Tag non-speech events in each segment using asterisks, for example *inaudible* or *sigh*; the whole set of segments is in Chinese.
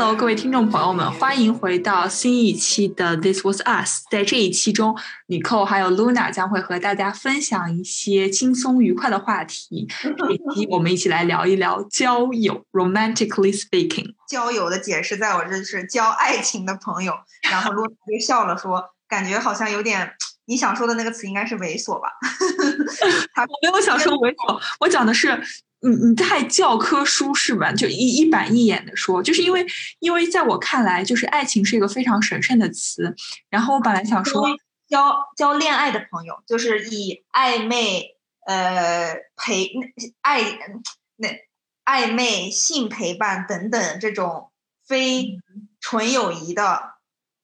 Hello，各位听众朋友们，欢迎回到新一期的 This Was Us。在这一期中，，Nicole 还有 Luna 将会和大家分享一些轻松愉快的话题，以及我们一起来聊一聊交友 （romantically speaking）。交友的解释，在我这是交爱情的朋友。然后 Luna 就笑了说，感觉好像有点，你想说的那个词应该是猥琐吧？*laughs* 他我没有想说猥琐，我讲的是你你太教科书式吧，就一一板一眼的说，就是因为因为在我看来，就是爱情是一个非常神圣的词。然后我本来想说，交交恋爱的朋友，就是以暧昧呃陪爱那暧昧性陪伴等等这种非纯友谊的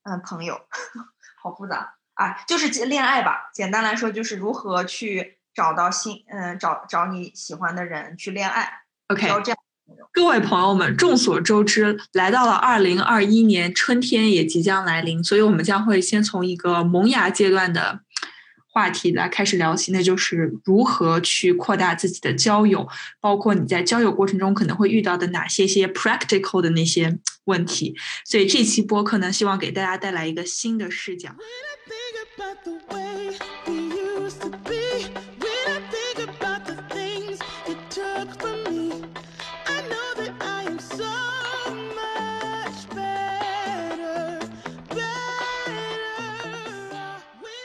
嗯、呃朋友，*laughs* 好复杂啊，就是恋爱吧。简单来说，就是如何去找到新嗯、找找你喜欢的人去恋爱，OK，交这样。各位朋友们，众所周知，来到了二零二一年，春天也即将来临，所以我们将会先从一个萌芽阶段的话题来开始聊起，那就是如何去扩大自己的交友，包括你在交友过程中可能会遇到的哪些些 practical 的那些问题。所以这期播客呢，希望给大家带来一个新的视角。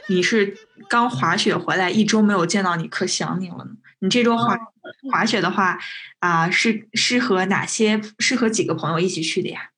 你是刚滑雪回来一周没有见到你，可想你了呢。你这周滑滑雪的话，啊、是适合哪些适合几个朋友一起去的呀？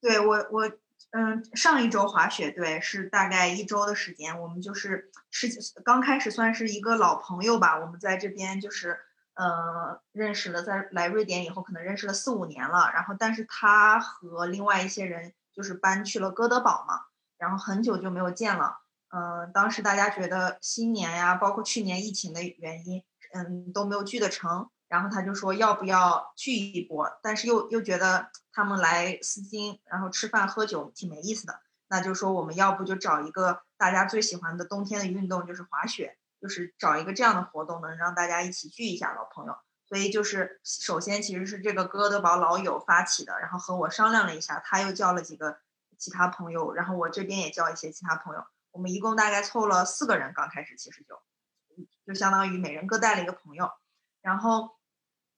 对我我嗯，上一周滑雪，对，是大概一周的时间。我们就是是刚开始算是一个老朋友吧，我们在这边就是呃认识了，在来瑞典以后可能认识了四五年了。然后，但是他和另外一些人就是搬去了哥德堡嘛，然后很久就没有见了。嗯、当时大家觉得新年呀，包括去年疫情的原因，嗯，都没有聚得成。然后他就说要不要聚一波，但是又又觉得他们来丝巾，然后吃饭喝酒挺没意思的，那就说我们要不就找一个大家最喜欢的冬天的运动，就是滑雪，就是找一个这样的活动，能让大家一起聚一下老朋友。所以就是首先其实是这个哥德堡老友发起的，然后和我商量了一下，他又叫了几个其他朋友，然后我这边也叫一些其他朋友，我们一共大概凑了四个人，刚开始其实就就相当于每人各带了一个朋友，然后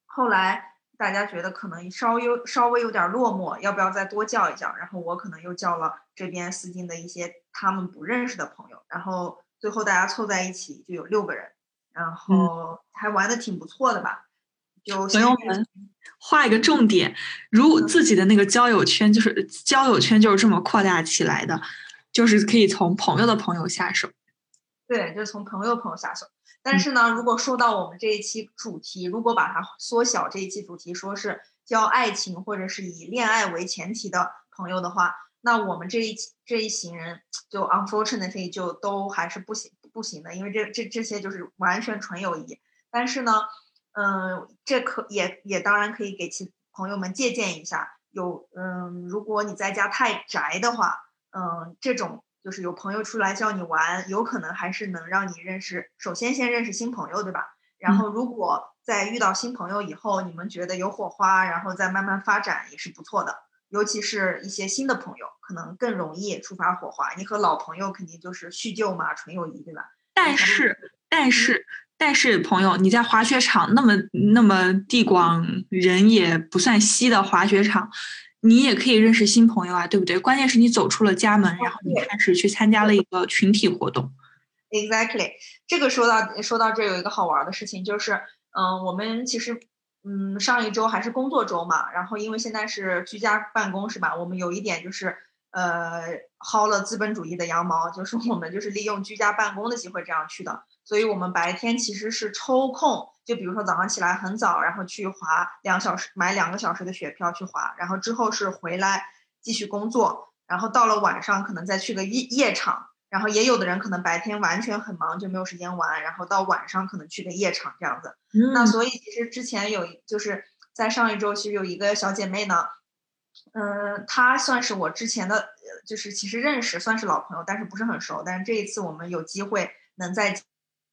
后来大家觉得可能稍微稍微有点落寞，要不要再多叫一叫？然后我可能又叫了这边丝巾的一些他们不认识的朋友，然后最后大家凑在一起就有六个人，然后还玩的挺不错的吧？就朋友们，画一个重点，如自己的那个交友圈，就是交友圈就是这么扩大起来的，就是可以从朋友的朋友下手。对，就是从朋友朋友下手。但是呢，如果说到我们这一期主题，如果把它缩小，这一期主题说是交爱情或者是以恋爱为前提的朋友的话，那我们这一这一行人就 unfortunately 就都还是不行不行的，因为这这这些就是完全纯友谊。但是呢，嗯，这可也也当然可以给其朋友们借鉴一下。有嗯，如果你在家太宅的话，嗯，这种就是有朋友出来叫你玩，有可能还是能让你认识，首先先认识新朋友，对吧？然后如果在遇到新朋友以后，你们觉得有火花，然后再慢慢发展也是不错的。尤其是一些新的朋友，可能更容易触发火花。你和老朋友肯定就是叙旧嘛，纯友谊，对吧？但是，但是，但是，朋友，你在滑雪场那么那么地广人也不算稀的滑雪场，你也可以认识新朋友啊，对不对？关键是你走出了家门，然后你开始去参加了一个群体活动。Exactly，这个说到说到这有一个好玩的事情，就是嗯、我们其实嗯上一周还是工作周嘛，然后因为现在是居家办公是吧？我们有一点就是呃薅了资本主义的羊毛，就是我们就是利用居家办公的机会这样去的。所以我们白天其实是抽空，就比如说早上起来很早，然后去滑两小时，买两个小时的雪票去滑，然后之后是回来继续工作，然后到了晚上可能再去个夜夜场，然后也有的人可能白天完全很忙就没有时间玩，然后到晚上可能去个夜场这样子。那嗯所以其实之前有一就是在上一周其实有一个小姐妹呢，嗯，她算是我之前的，呃就是其实认识算是老朋友，但是不是很熟。但是这一次我们有机会能再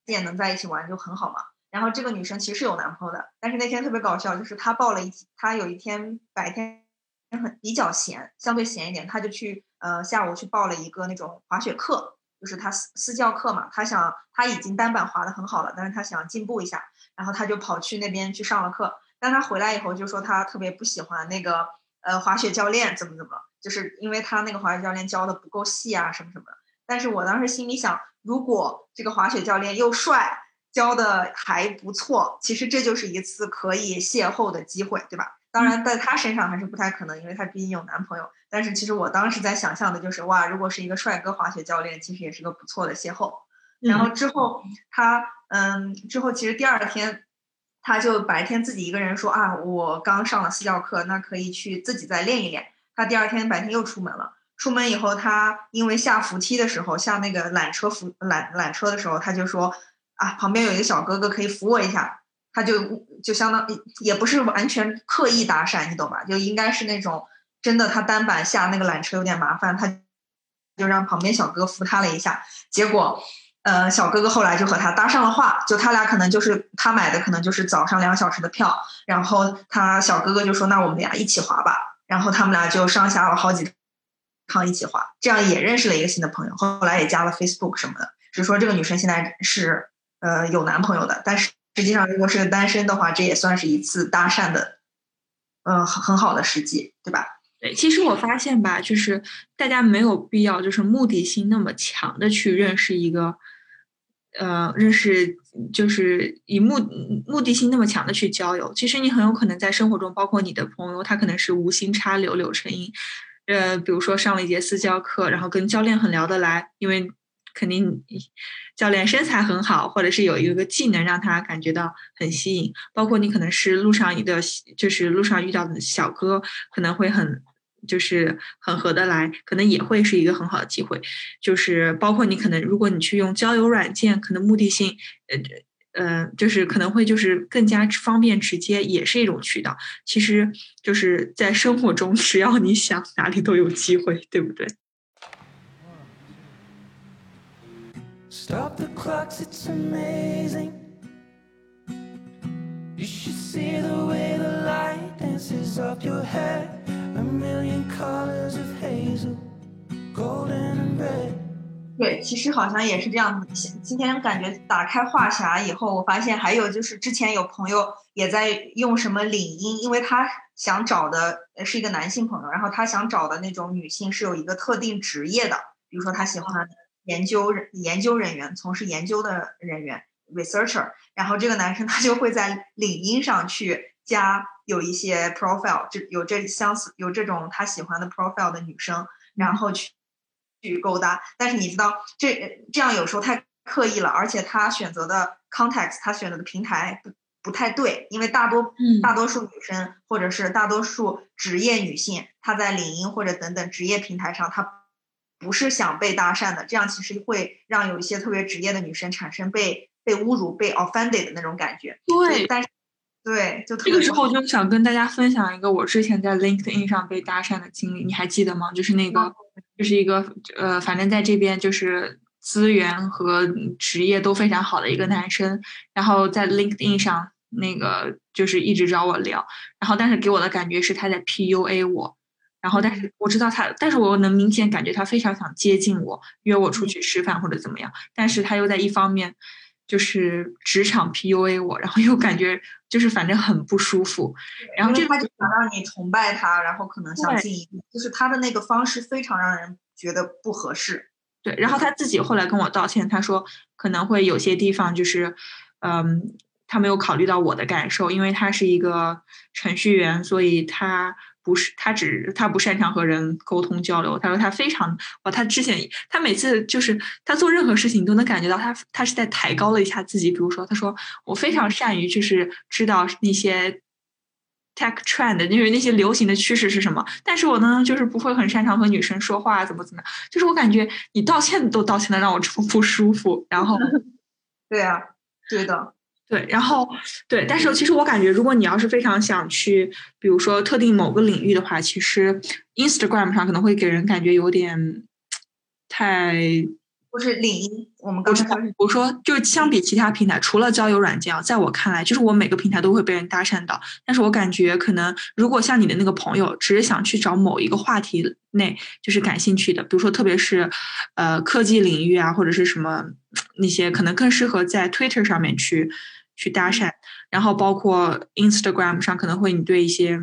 点，能在一起玩就很好嘛。然后这个女生其实是有男朋友的，但是那天特别搞笑，就是她报了一，她有一天白天很比较闲，相对闲一点，她就去呃下午去报了一个那种滑雪课，就是她私私教课嘛。她想她已经单板滑的很好了，但是她想进步一下，然后她就跑去那边去上了课。但她回来以后就说她特别不喜欢那个呃滑雪教练怎么怎么，就是因为他那个滑雪教练教的不够细啊什么什么的。但是我当时心里想，如果这个滑雪教练又帅，教的还不错，其实这就是一次可以邂逅的机会，对吧？当然，在他身上还是不太可能，因为他毕竟有男朋友。但是其实我当时在想象的就是，哇，如果是一个帅哥滑雪教练，其实也是个不错的邂逅。然后之后他，嗯，之后其实第二天，他就白天自己一个人说啊，我刚上了私教课，那可以去自己再练一练。他第二天白天又出门了。出门以后，他因为下扶梯的时候，下那个缆车扶缆缆车的时候，他就说啊，旁边有一个小哥哥可以扶我一下。他就就相当于也不是完全刻意搭讪，你懂吧？就应该是那种真的，他单板下那个缆车有点麻烦，他就让旁边小哥扶他了一下。结果，呃，小哥哥后来就和他搭上了话，就他俩可能就是他买的可能就是早上两小时的票，然后他小哥哥就说那我们俩一起滑吧，然后他们俩就上下了好几趟一起滑，这样也认识了一个新的朋友，后来也加了 Facebook 什么的。只是说这个女生现在是呃有男朋友的，但是实际上如果是个单身的话，这也算是一次搭讪的，呃很很好的时机，对吧？对，其实我发现吧，就是大家没有必要就是目的性那么强的去认识一个，呃，认识就是以目目的性那么强的去交友。其实你很有可能在生活中，包括你的朋友，他可能是无心插柳柳成荫，呃，比如说上了一节私教课，然后跟教练很聊得来，因为肯定教练身材很好，或者是有一个技能让他感觉到很吸引。包括你可能是路上的，就是路上遇到的小哥，可能会很就是很合得来，可能也会是一个很好的机会。就是包括你可能，如果你去用交友软件，可能目的性，呃。嗯，就是可能会就是更加方便直接，也是一种渠道。其实就是在生活中，只要你想，哪里都有机会，对不对？Stop the clocks, it's amazing. You should see the way the light dances up your head. A million colors of hazel, golden and red. 对，其实好像也是这样子。今天感觉打开话匣以后，我发现还有就是之前有朋友也在用什么领英，因为他想找的是一个男性朋友，然后他想找的那种女性是有一个特定职业的，比如说他喜欢研究研究人员，从事研究的人员 researcher，然后这个男生 *laughs* 他就会在领英上去加有一些 profile，这有这相似有这种他喜欢的 profile 的女生，然后去。去勾搭，但是你知道这这样有时候太刻意了，而且他选择的 context，他选择的平台不不太对，因为大多嗯。大多数女生或者是大多数职业女性，她在领英或者等等职业平台上，她不是想被搭讪的，这样其实会让有一些特别职业的女生产生被被侮辱、被 offended 的那种感觉。对，但是对，就特这个时候我就想跟大家分享一个我之前在 LinkedIn 上被搭讪的经历，你还记得吗？就是那个，就是一个呃，反正在这边就是资源和职业都非常好的一个男生，然后在 LinkedIn 上那个就是一直找我聊，然后但是给我的感觉是他在 PUA 我，然后但是我知道他，但是我能明显感觉他非常想接近我，约我出去吃饭或者怎么样，但是他又在一方面。就是职场 PUA 我，然后又感觉就是反正很不舒服，然后这个因为他就想让你崇拜他，然后可能想进一步，就是他的那个方式非常让人觉得不合适。对，然后他自己后来跟我道歉，他说可能会有些地方就是，嗯，他没有考虑到我的感受，因为他是一个程序员，所以他不是他只他不擅长和人沟通交流。他说他非常哇，他之前他每次就是他做任何事情，你都能感觉到他他是在抬高了一下自己。比如说，他说我非常善于就是知道那些 tech trend，就是那些流行的趋势是什么，但是我呢就是不会很擅长和女生说话，怎么怎么。就是我感觉你道歉都道歉的让我这 *laughs* 么不舒服，然后。对啊，对的，对，然后对，但是其实我感觉，如果你要是非常想去，比如说特定某个领域的话，其实 Instagram 上可能会给人感觉有点太，不是领英，我们刚才说我说就是相比其他平台，除了交友软件啊，在我看来，就是我每个平台都会被人搭讪到，但是我感觉可能如果像你的那个朋友，只是想去找某一个话题内就是感兴趣的，比如说特别是呃科技领域啊，或者是什么那些，可能更适合在 Twitter 上面去去搭讪，然后包括 Instagram 上可能会你对一些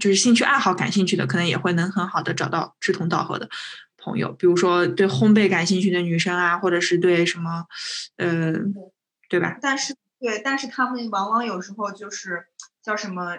就是兴趣爱好感兴趣的，可能也会能很好的找到志同道合的朋友，比如说对烘焙感兴趣的女生啊，或者是对什么，呃，对吧？但是对，但是他们往往有时候就是叫什么，呃，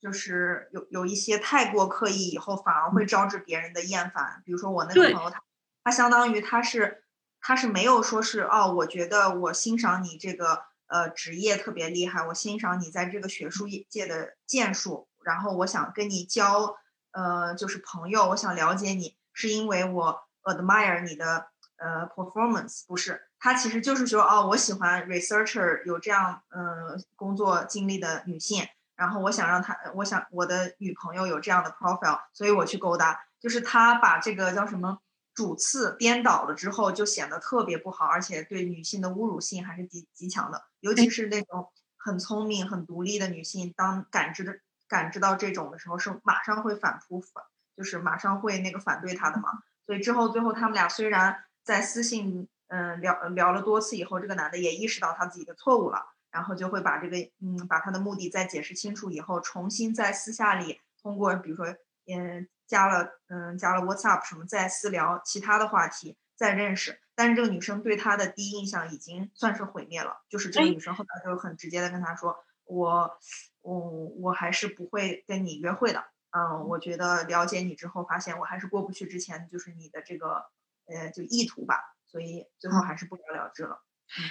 就是有有一些太过刻意，以后反而会招致别人的厌烦。比如说我那个朋友，他他相当于他是他是没有说是哦，我觉得我欣赏你这个呃职业特别厉害，我欣赏你在这个学术界的建树，然后我想跟你交呃就是朋友，我想了解你，是因为我 admire 你的呃 performance，不是，他其实就是说哦，我喜欢 researcher 有这样呃工作经历的女性，然后我想让她，我想我的女朋友有这样的 profile，所以我去勾搭，就是他把这个叫什么主次颠倒了之后，就显得特别不好，而且对女性的侮辱性还是极极强的，尤其是那种很聪明、很独立的女性，当感知的感知到这种的时候，是马上会反扑反，就是马上会那个反对他的嘛。所以之后最后他们俩虽然在私信嗯聊聊了多次以后，这个男的也意识到他自己的错误了，然后就会把这个嗯把他的目的再解释清楚以后，重新在私下里通过比如说嗯加了嗯加了 WhatsApp 什么再私聊其他的话题再认识，但是这个女生对他的第一印象已经算是毁灭了，就是这个哎女生后来就很直接的跟他说，我我我还是不会跟你约会的。嗯，我觉得了解你之后，发现我还是过不去之前就是你的这个呃就意图吧，所以最后还是不了了之了。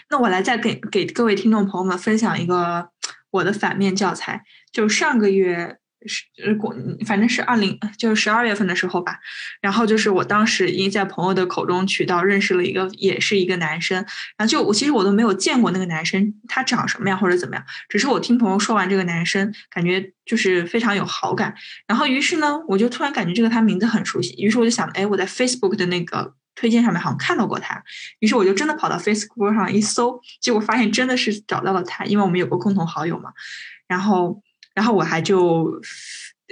那我来再给给各位听众朋友们分享一个我的反面教材，就上个月是呃过，反正是二零就是十二月份的时候吧，然后就是我当时因在朋友的口中渠道认识了一个也是一个男生，然后就我其实我都没有见过那个男生他长什么样或者怎么样，只是我听朋友说完这个男生，感觉就是非常有好感，然后于是呢，我就突然感觉这个他名字很熟悉，于是我就想，哎，我在 Facebook 的那个推荐上面好像看到过他，于是我就真的跑到 Facebook 上一搜，结果发现真的是找到了他，因为我们有个共同好友嘛。然后，然后我还就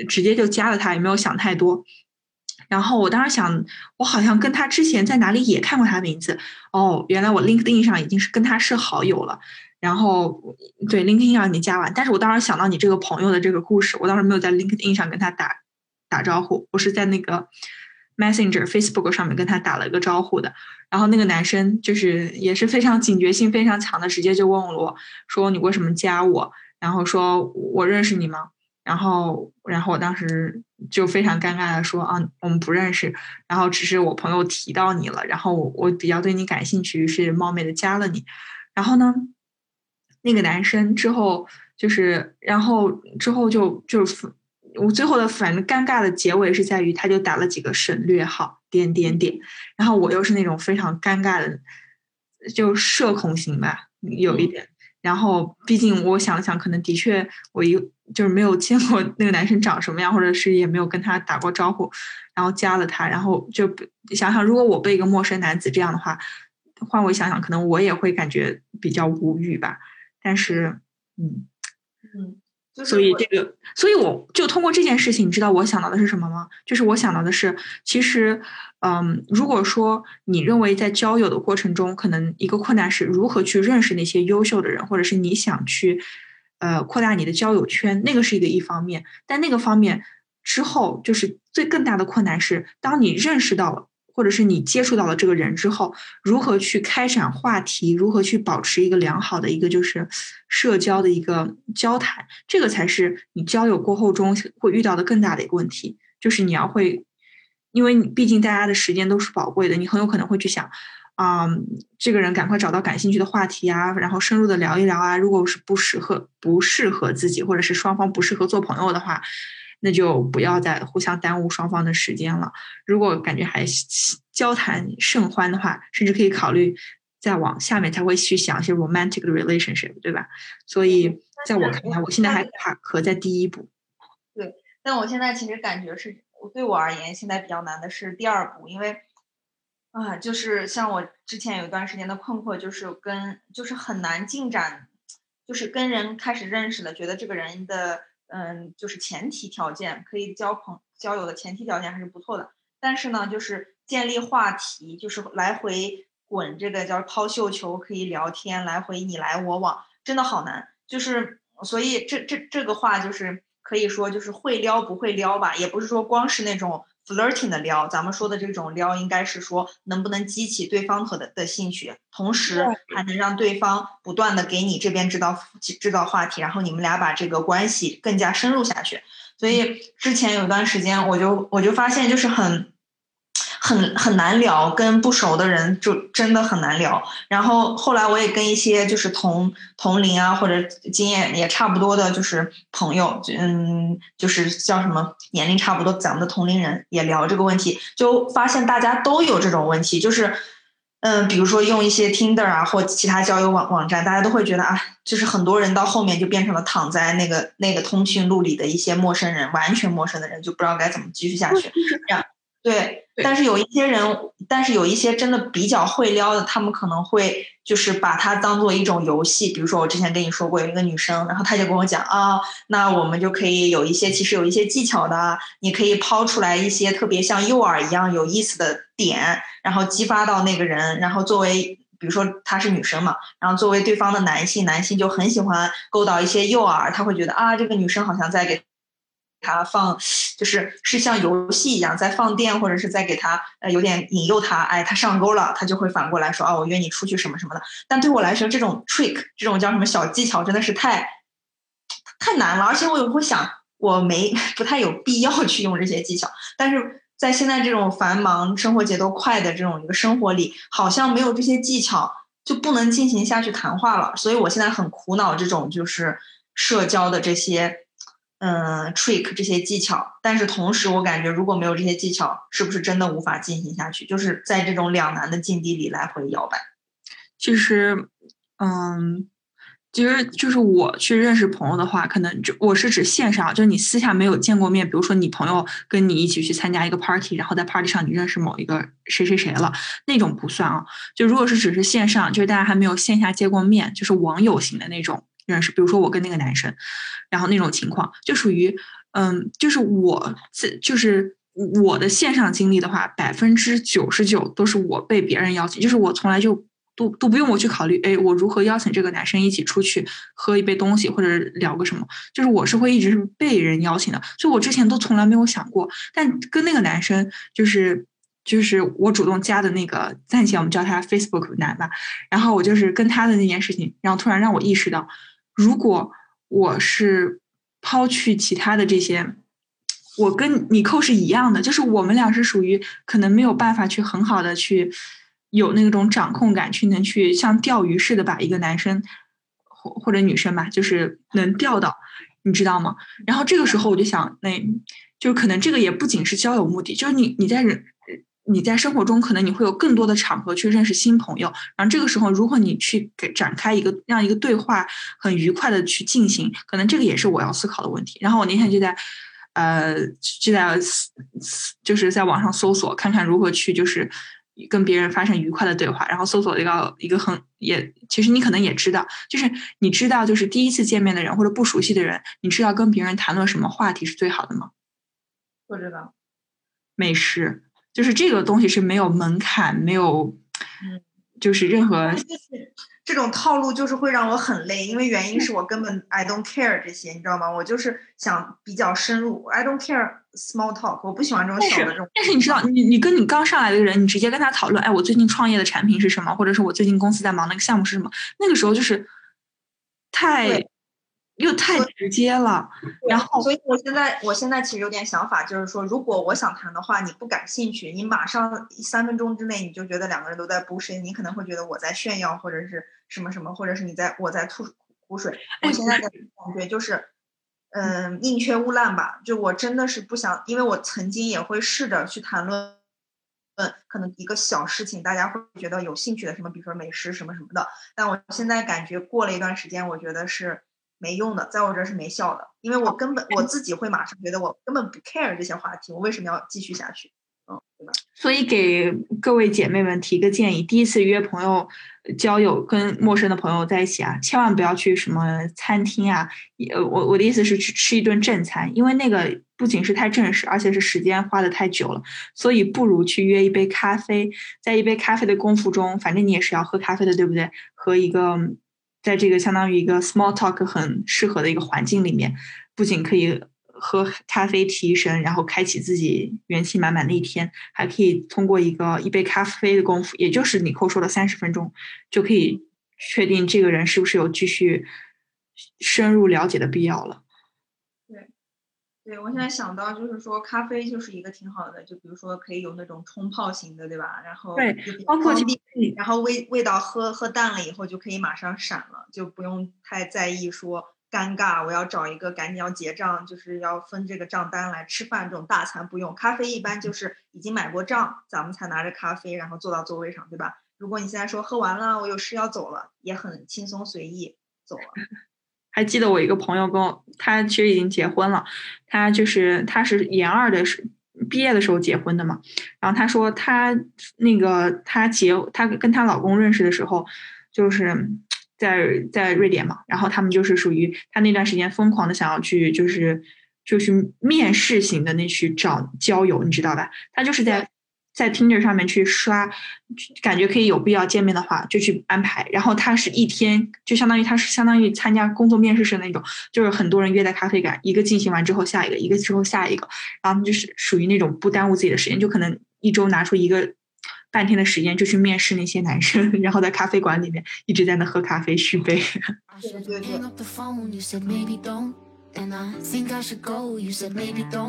直接就加了他，也没有想太多。然后我当时想，我好像跟他之前在哪里也看过他的名字。哦，原来我 LinkedIn 上已经是跟他是好友了。然后对 LinkedIn 上你加完，但是我当时想到你这个朋友的这个故事，我当时没有在 LinkedIn 上跟他打打招呼，我是在那个 Messenger Facebook 上面跟他打了一个招呼的。然后那个男生就是也是非常警觉性非常强的，直接就问我说：“你为什么加我？”然后说：“我认识你吗？”然后，然后我当时就非常尴尬的说：“啊，我们不认识。”然后只是我朋友提到你了，然后我我比较对你感兴趣，于是冒昧的加了你。然后呢，那个男生之后就是，然后之后就就是我最后的反正尴尬的结尾是在于，他就打了几个省略号，点点点。然后我又是那种非常尴尬的，就社恐型吧，有一点。然后毕竟我想了想，可能的确我一就是没有见过那个男生长什么样，或者是也没有跟他打过招呼，然后加了他，然后就想想，如果我被一个陌生男子这样的话，换位想想，可能我也会感觉比较无语吧。但是，嗯，嗯，所以这个，所以我就通过这件事情，你知道我想到的是什么吗？就是我想到的是，其实，嗯，如果说你认为在交友的过程中，可能一个困难是如何去认识那些优秀的人，或者是你想去，呃，扩大你的交友圈，那个是一个一方面，但那个方面之后，就是最更大的困难是，当你认识到了。或者是你接触到了这个人之后，如何去开展话题，如何去保持一个良好的一个就是社交的一个交谈，这个才是你交友过后中会遇到的更大的一个问题，就是你要会，因为你毕竟大家的时间都是宝贵的，你很有可能会去想。啊、这个人赶快找到感兴趣的话题啊，然后深入的聊一聊啊。如果是不适合不适合自己，或者是双方不适合做朋友的话，那就不要再互相耽误双方的时间了。如果感觉还交谈甚欢的话，甚至可以考虑再往下面才会去想一些 romantic 的 relationship，对吧？所以在我看来，我现在还卡壳在第一步。对但我现在其实感觉是，对我而言，现在比较难的是第二步，因为啊，就是像我之前有一段时间的困惑，就是跟就是很难进展，就是跟人开始认识了，觉得这个人的嗯，就是前提条件可以交朋交友的前提条件还是不错的，但是呢，就是建立话题，就是来回滚这个叫抛绣球，可以聊天，来回你来我往，真的好难。就是所以这这这个话就是可以说就是会撩不会撩吧，也不是说光是那种 flirting 的撩，咱们说的这种撩应该是说能不能激起对方和的的兴趣，同时还能让对方不断的给你这边制造制造话题，然后你们俩把这个关系更加深入下去。所以之前有段时间，我就我就发现就是很。很很难聊，跟不熟的人就真的很难聊。然后后来我也跟一些就是同同龄啊，或者经验也差不多的，就是朋友，嗯，就是叫什么年龄差不多，咱们的同龄人也聊这个问题，就发现大家都有这种问题，就是，嗯，比如说用一些 Tinder 啊或其他交友网网站，大家都会觉得啊，就是很多人到后面就变成了躺在那个那个通讯录里的一些陌生人，完全陌生的人，就不知道该怎么继续下去。这样对。但是有一些人，但是有一些真的比较会撩的，他们可能会就是把它当做一种游戏。比如说我之前跟你说过有一个女生，然后她就跟我讲啊，那我们就可以有一些其实有一些技巧的，你可以抛出来一些特别像诱饵一样有意思的点，然后激发到那个人，然后作为比如说她是女生嘛，然后作为对方的男性，男性就很喜欢勾到一些诱饵，他会觉得啊，这个女生好像在给。他放就是是像游戏一样在放电，或者是在给他呃有点引诱他，哎，他上钩了，他就会反过来说啊，我约你出去什么什么的。但对我来说，这种 trick 这种叫什么小技巧，真的是太太难了。而且我也会想，我没 *laughs* 不太有必要去用这些技巧。但是在现在这种繁忙、生活节奏快的这种一个生活里，好像没有这些技巧就不能进行下去谈话了。所以我现在很苦恼这种就是社交的这些。嗯，trick 这些技巧，但是同时我感觉如果没有这些技巧，是不是真的无法进行下去？就是在这种两难的境地里来回摇摆。其实，嗯，其实就是我去认识朋友的话，可能就我是指线上，就是你私下没有见过面，比如说你朋友跟你一起去参加一个 party，然后在 party 上你认识某一个谁谁谁了，那种不算啊。就如果是只是线上，就是大家还没有线下见过面，就是网友型的那种。认识，比如说我跟那个男生，然后那种情况就属于，嗯，就是我自就是我的线上经历的话，百分之九十九都是我被别人邀请，就是我从来就都都不用我去考虑，哎，我如何邀请这个男生一起出去喝一杯东西或者聊个什么，就是我是会一直是被人邀请的，就我之前都从来没有想过，但跟那个男生就是就是我主动加的那个，暂且我们叫他 Facebook 男吧，然后我就是跟他的那件事情，然后突然让我意识到。如果我是抛去其他的这些，我跟你扣是一样的，就是我们俩是属于可能没有办法去很好的去有那种掌控感，去能去像钓鱼似的把一个男生或或者女生吧，就是能钓到，你知道吗？然后这个时候我就想，那就可能这个也不仅是交友目的，就是你你在人。你在生活中可能你会有更多的场合去认识新朋友，然后这个时候如果你去给展开一个让一个对话很愉快的去进行，可能这个也是我要思考的问题。然后我那天就在，呃，就在就是在网上搜索看看如何去就是跟别人发生愉快的对话，然后搜索一个一个很也其实你可能也知道，就是你知道就是第一次见面的人或者不熟悉的人，你知道跟别人谈论什么话题是最好的吗？不知道，美食。就是这个东西是没有门槛，没有，就是任何，这种套路就是会让我很累，因为原因是我根本 I don't care 这些，你知道吗？我就是想比较深入，I don't care small talk，我不喜欢这种小的这种。但是你知道，你你跟你刚上来的人，你直接跟他讨论，哎，我最近创业的产品是什么，或者是我最近公司在忙那个项目是什么，那个时候就是太对又太直接了，然后所以我现在我现在其实有点想法，就是说，如果我想谈的话，你不感兴趣，你马上三分钟之内你就觉得两个人都在 bullshit，你可能会觉得我在炫耀或者是什么什么，或者是你在我在吐苦水。我哎现在的感觉就是，嗯，宁缺毋滥吧。就我真的是不想，因为我曾经也会试着去谈论。嗯，可能一个小事情，大家会觉得有兴趣的，什么比如说美食什么什么的，但我现在感觉过了一段时间，我觉得是没用的，在我这儿是没效的，因为我根本我自己会马上觉得我根本不 care 这些话题，我为什么要继续下去？嗯，对吧？所以给各位姐妹们提个建议：第一次约朋友呃交友，跟陌生的朋友在一起啊，千万不要去什么餐厅啊。呃，我我的意思是去吃一顿正餐，因为那个不仅是太正式，而且是时间花的太久了。所以不如去约一杯咖啡，在一杯咖啡的功夫中，反正你也是要喝咖啡的，对不对？和一个在这个相当于一个 small talk 很适合的一个环境里面，不仅可以喝咖啡提神，然后开启自己元气满满的一天，还可以通过一个一杯咖啡的功夫，也就是你扣说的三十分钟，就可以确定这个人是不是有继续深入了解的必要了。对，我现在想到就是说，咖啡就是一个挺好的，就比如说可以有那种冲泡型的，对吧？然后包括然后味味道喝喝淡了以后就可以马上闪了，就不用太在意说尴尬，我要找一个赶紧要结账，就是要分这个账单来吃饭这种大餐不用。咖啡一般就是已经买过账，咱们才拿着咖啡然后坐到座位上，对吧？如果你现在说喝完了，我有事要走了，也很轻松随意走了。还记得我一个朋友跟我，他其实已经结婚了，他就是他是研二的时毕业的时候结婚的嘛，然后他说他那个他结他跟她老公认识的时候，就是在在瑞典嘛，然后他们就是属于他那段时间疯狂的想要去就是就是面试型的那去找交友，你知道吧？他就是在在 Tinder 上面去刷，感觉可以有必要见面的话，就去安排。然后他是一天，就相当于他是相当于参加工作面试似的那种，就是很多人约在咖啡馆，一个进行完之后下一个，一个之后下一个，然后就是属于那种不耽误自己的时间，就可能一周拿出一个半天的时间就去面试那些男生，*laughs* 然后在咖啡馆里面一直在那喝咖啡续杯。I should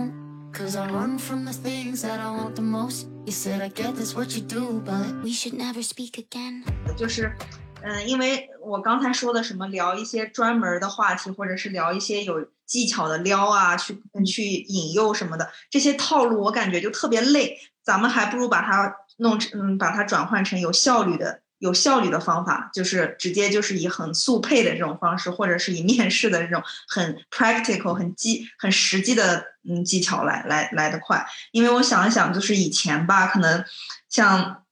hang up the phone, you said maybe don't. And I think I should go, you said maybe don't. Cause I run from the things that I want the most. You said I get this what you do, but we should never speak again. 就是，嗯，因为我刚才说的什么聊一些专门儿的话题，或者是聊一些有技巧的撩啊，去去引诱什么的，这些套路我感觉就特别累。咱们还不如把它弄成，嗯，把它转换成有效率的、有效率的方法，就是直接就是以很速配的这种方式，或者是以面试的这种很 practical、很技、很实际的嗯技巧来来来得快。因为我想一想，就是以前吧，可能像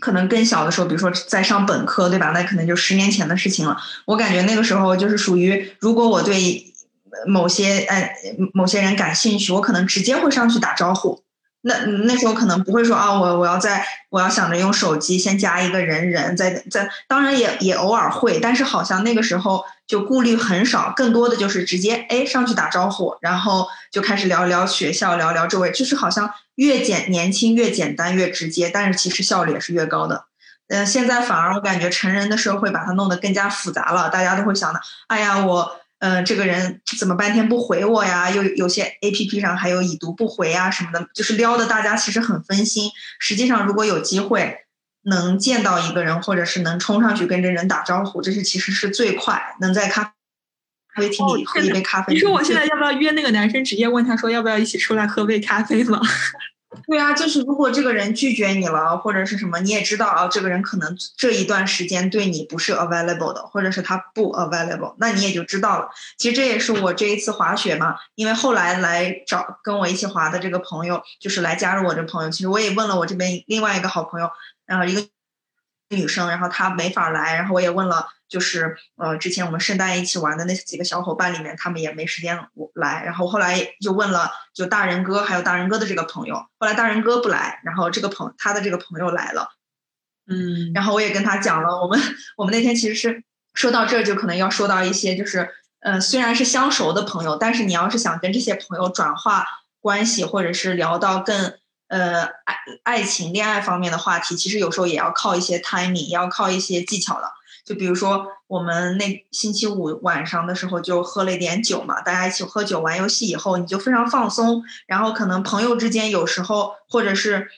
可能更小的时候，比如说在上本科，对吧？那可能就十年前的事情了。我感觉那个时候就是属于，如果我对某些呃某些人感兴趣，我可能直接会上去打招呼。那那时候可能不会说啊，我我要在我要想着用手机先加一个人人，在在当然也也偶尔会，但是好像那个时候就顾虑很少，更多的就是直接哎上去打招呼，然后就开始聊聊学校，聊聊周围，就是好像越简年轻越简单越直接，但是其实效率也是越高的。嗯、现在反而我感觉成人的社会把它弄得更加复杂了，大家都会想的，哎呀我。嗯、这个人怎么半天不回我呀？又有些 A P P 上还有已读不回啊什么的，就是撩的大家其实很分心。实际上，如果有机会能见到一个人，或者是能冲上去跟这人打招呼，这是其实是最快能在咖啡厅里喝一杯咖啡。你说我现在要不要约那个男生，直接问他说要不要一起出来喝杯咖啡吗？对啊，就是如果这个人拒绝你了，或者是什么，你也知道啊，这个人可能这一段时间对你不是 available 的，或者是他不 available，那你也就知道了。其实这也是我这一次滑雪嘛，因为后来来找跟我一起滑的这个朋友，就是来加入我这朋友。其实我也问了我这边另外一个好朋友，然后一个女生，然后她没法来，然后我也问了，就是呃之前我们圣诞一起玩的那几个小伙伴里面，他们也没时间来，然后后来就问了就大人哥还有大人哥的这个朋友，后来大人哥不来，然后这个朋他的这个朋友来了。嗯，然后我也跟他讲了，我们我们那天其实是说到这儿，就可能要说到一些就是，呃，虽然是相熟的朋友，但是你要是想跟这些朋友转化关系，或者是聊到更呃爱爱情、恋爱方面的话题，其实有时候也要靠一些 timing，也要靠一些技巧的。就比如说我们那星期五晚上的时候就喝了一点酒嘛，大家一起喝酒玩游戏以后，你就非常放松，然后可能朋友之间有时候或者是。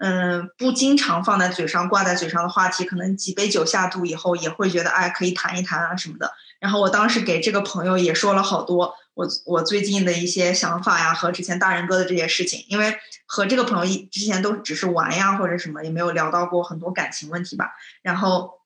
嗯，不经常放在嘴上、挂在嘴上的话题，可能几杯酒下肚以后，也会觉得哎，可以谈一谈啊什么的。然后我当时给这个朋友也说了好多我我最近的一些想法呀，和之前大人哥的这些事情，因为和这个朋友一之前都只是玩呀或者什么，也没有聊到过很多感情问题吧。然后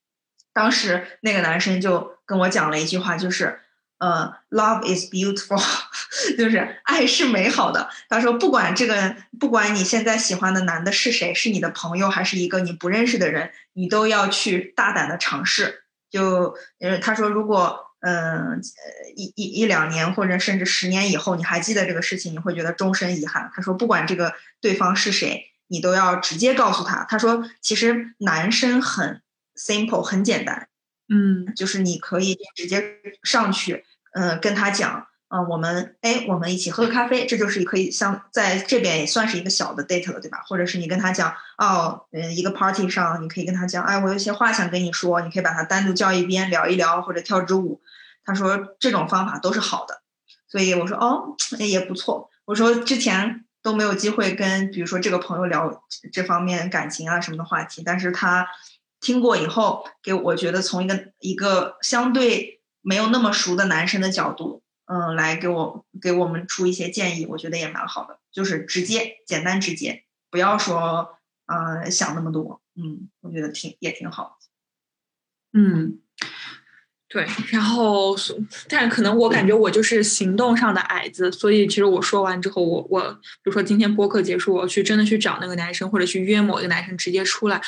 当时那个男生就跟我讲了一句话，就是呃，love is beautiful，*laughs* 就是爱是美好的。他说，不管这个，不管你现在喜欢的男的是谁，是你的朋友还是一个你不认识的人，你都要去大胆的尝试。就呃，他说，如果嗯呃一一一两年或者甚至十年以后，你还记得这个事情，你会觉得终身遗憾。他说，不管这个对方是谁，你都要直接告诉他。他说，其实男生很 simple，很简单，嗯就是你可以直接上去，嗯、跟他讲，嗯、我们哎，我们一起喝个咖啡，这就是可以像在这边也算是一个小的 date 了，对吧？或者是你跟他讲，哦，嗯，一个 party 上，你可以跟他讲，哎，我有些话想跟你说，你可以把他单独叫一边聊一聊，或者跳支舞。他说这种方法都是好的，所以我说哦，也不错。我说之前都没有机会跟，比如说这个朋友聊这方面感情啊什么的话题，但是他听过以后，给我觉得从一个一个相对没有那么熟的男生的角度，嗯，来给我给我们出一些建议，我觉得也蛮好的，就是直接、简单、直接，不要说呃想那么多，嗯，我觉得挺也挺好。嗯，对，然后所，但可能我感觉我就是行动上的矮子，所以其实我说完之后，我我比如说今天播客结束，我去真的去找那个男生，或者去约某一个男生直接出来，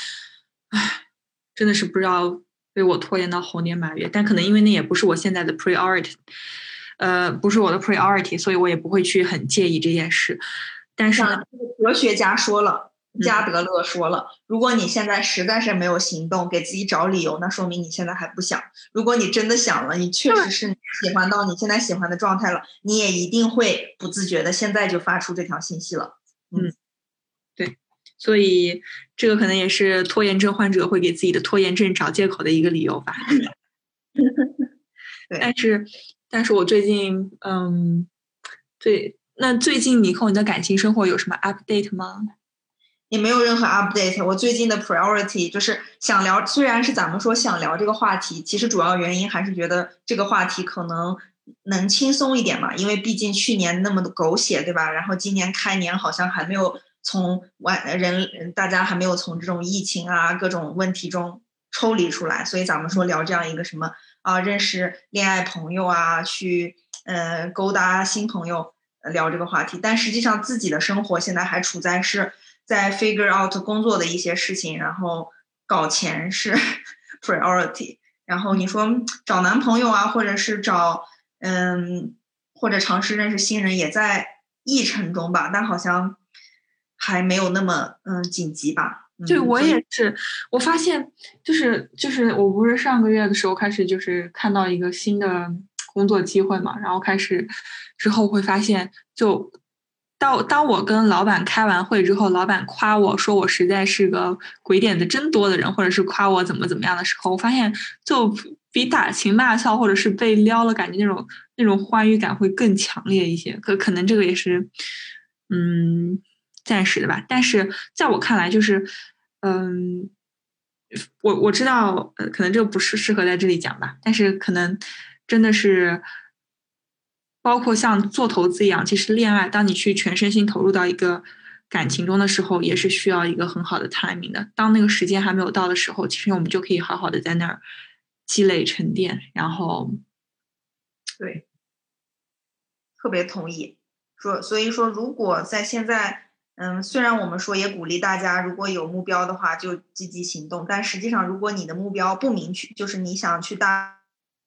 唉，真的是不知道被我拖延到猴年马月，但可能因为那也不是我现在的 priority，呃，不是我的 priority，所以我也不会去很介意这件事。但是呢，这个哲学家说了，嗯加德勒说了，如果你现在实在是没有行动，给自己找理由，那说明你现在还不想。如果你真的想了，你确实是喜欢到你现在喜欢的状态了，你也一定会不自觉的现在就发出这条信息了。嗯，对所以这个可能也是拖延症患者会给自己的拖延症找借口的一个理由吧。*laughs* 但是，但是我最近，嗯，最那最近你和你的感情生活有什么 update 吗？也没有任何 update。我最近的 priority 就是想聊，虽然是咱们说想聊这个话题，其实主要原因还是觉得这个话题可能能轻松一点嘛，因为毕竟去年那么的狗血，对吧？然后今年开年好像还没有从完人大家还没有从这种疫情啊各种问题中抽离出来，所以咱们说聊这样一个什么啊，认识恋爱朋友啊，去呃勾搭新朋友，呃聊这个话题。但实际上自己的生活现在还处在是在 figure out 工作的一些事情，然后搞钱是 *laughs* priority。然后你说找男朋友啊，或者是找嗯，或者尝试认识新人，也在议程中吧，但好像还没有那么嗯紧急吧。嗯对我也是，我发现就是就是我不是上个月的时候开始就是看到一个新的工作机会嘛，然后开始之后会发现，就到当我跟老板开完会之后，老板夸我说我实在是个鬼点子真多的人，或者是夸我怎么怎么样的时候，我发现就比打情骂俏或者是被撩了，感觉那种那种欢愉感会更强烈一些。可可能这个也是，嗯。暂时的吧。但是在我看来，就是，嗯，我我知道，呃，可能这不是适合在这里讲吧。但是可能真的是，包括像做投资一样，其实恋爱，当你去全身心投入到一个感情中的时候，也是需要一个很好的 timing 的。当那个时间还没有到的时候，其实我们就可以好好的在那儿积累沉淀，然后对，特别同意。说，所以说，如果在现在，嗯，虽然我们说也鼓励大家，如果有目标的话就积极行动，但实际上，如果你的目标不明确，就是你想去搭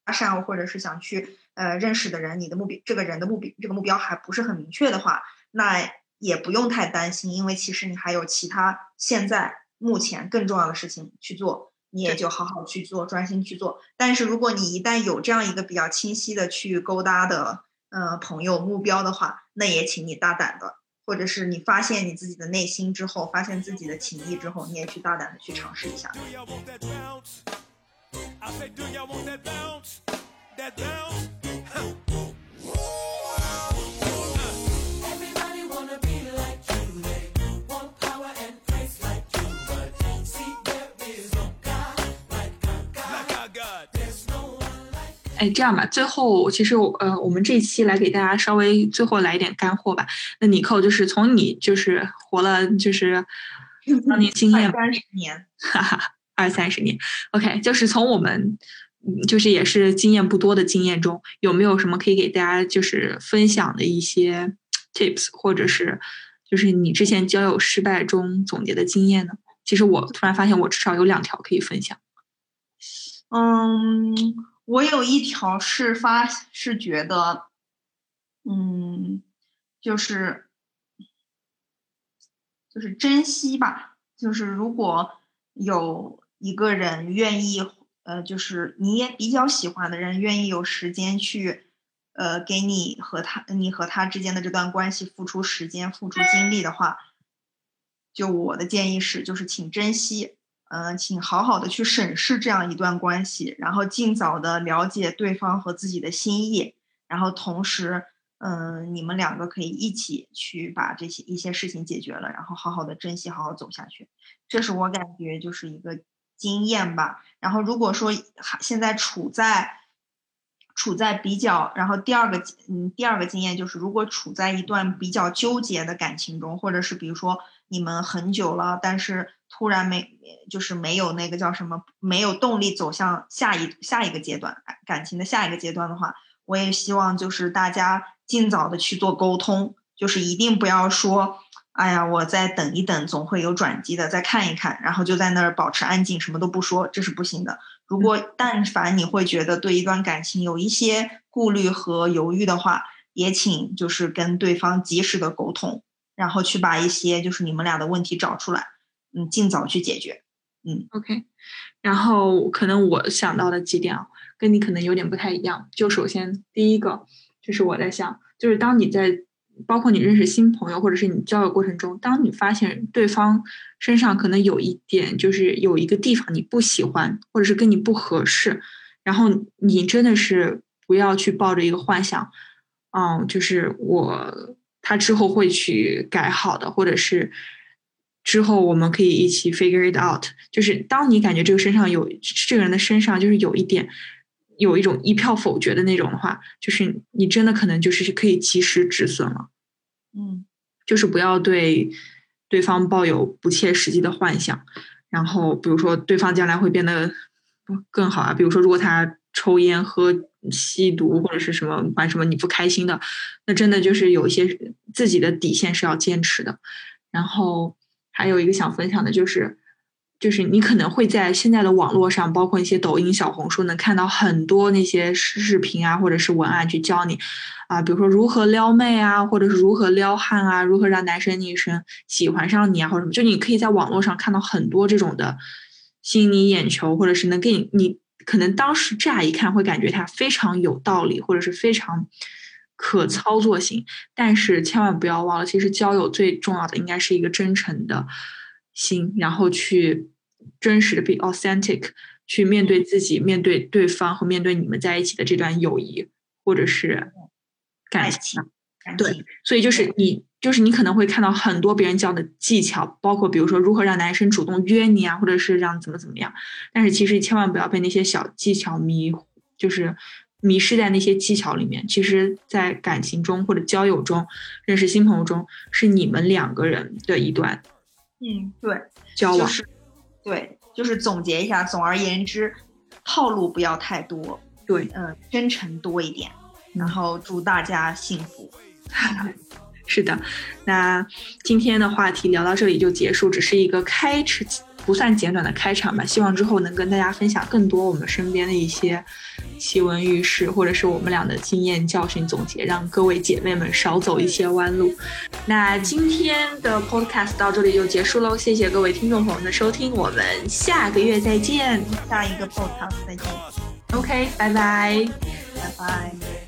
讪，或者是想去呃认识的人，你的目标这个人的目标这个目标还不是很明确的话，那也不用太担心，因为其实你还有其他现在目前更重要的事情去做，你也就好好去做，专心去做。但是如果你一旦有这样一个比较清晰的去勾搭的呃朋友目标的话，那也请你大胆的，或者是你发现你自己的内心之后，发现自己的情谊之后，你也去大胆的去尝试一下。哎，这样吧，最后其实我呃，我们这一期来给大家稍微最后来一点干货吧。那尼寇就是从你就是活了就是当年经验二三十年，哈哈，二三十年，OK，就是从我们嗯就是也是经验不多的经验中，有没有什么可以给大家就是分享的一些 tips，或者是就是你之前交友失败中总结的经验呢？其实我突然发现，我至少有两条可以分享。嗯，我有一条是发是觉得，嗯，就是就是珍惜吧，就是如果有一个人愿意，呃，就是你也比较喜欢的人，愿意有时间去，呃，给你和他你和他之间的这段关系付出时间、付出精力的话，就我的建议是，就是请珍惜，嗯、请好好的去审视这样一段关系，然后尽早的了解对方和自己的心意，然后同时，嗯、你们两个可以一起去把这些一些事情解决了，然后好好的珍惜，好好走下去。这是我感觉就是一个经验吧。然后如果说现在处在处在比较，然后第二个嗯第二个经验就是，如果处在一段比较纠结的感情中，或者是比如说你们很久了，但是突然没就是没有那个叫什么，没有动力走向下一下一个阶段感感情的下一个阶段的话，我也希望就是大家尽早的去做沟通，就是一定不要说。哎呀，我再等一等，总会有转机的。再看一看，然后就在那儿保持安静，什么都不说，这是不行的。如果但凡你会觉得对一段感情有一些顾虑和犹豫的话，也请就是跟对方及时的沟通，然后去把一些就是你们俩的问题找出来，嗯，尽早去解决。嗯 OK，然后可能我想到的几点啊，跟你可能有点不太一样。就首先第一个，就是我在想，就是当你在包括你认识新朋友或者是你交友过程中，当你发现对方身上可能有一点，就是有一个地方你不喜欢，或者是跟你不合适，然后你真的是不要去抱着一个幻想，嗯，就是我他之后会去改好的，或者是之后我们可以一起 figure it out。就是当你感觉这个身上有这个人的身上就是有一点有一种一票否决的那种的话，就是你真的可能就是可以及时止损了。嗯就是不要对对方抱有不切实际的幻想，然后比如说对方将来会变得更好啊，比如说如果他抽烟、喝、吸毒或者是什么玩什么你不开心的，那真的就是有一些自己的底线是要坚持的。然后还有一个想分享的就是。就是你可能会在现在的网络上，包括一些抖音、小红书，能看到很多那些视频啊，或者是文案去教你，啊，比如说如何撩妹啊，或者是如何撩汉啊，如何让男生女生喜欢上你啊，或者什么，就你可以在网络上看到很多这种的吸引你眼球，或者是能给你，你可能当时乍一看会感觉它非常有道理，或者是非常可操作性，但是千万不要忘了，其实交友最重要的应该是一个真诚的心，然后去真实的 be authentic，去面对自己，面对对方和面对你们在一起的这段友谊或者是感情。感对情，所以就是你，就是你可能会看到很多别人教的技巧，包括比如说如何让男生主动约你啊，或者是让怎么怎么样。但是其实千万不要被那些小技巧迷，就是迷失在那些技巧里面。其实，在感情中或者交友中，认识新朋友中，是你们两个人的一段嗯，对，交往。就是对，就是总结一下，总而言之，套路不要太多，对，嗯、真诚多一点，然后祝大家幸福。*laughs* 是的，那今天的话题聊到这里就结束，只是一个开始，不算简短的开场吧。希望之后能跟大家分享更多我们身边的一些奇闻异事，或者是我们俩的经验教训总结，让各位姐妹们少走一些弯路。那今天的 podcast 到这里就结束喽，谢谢各位听众朋友们的收听，我们下个月再见。下一个 podcast 再见，OK，拜拜。拜拜。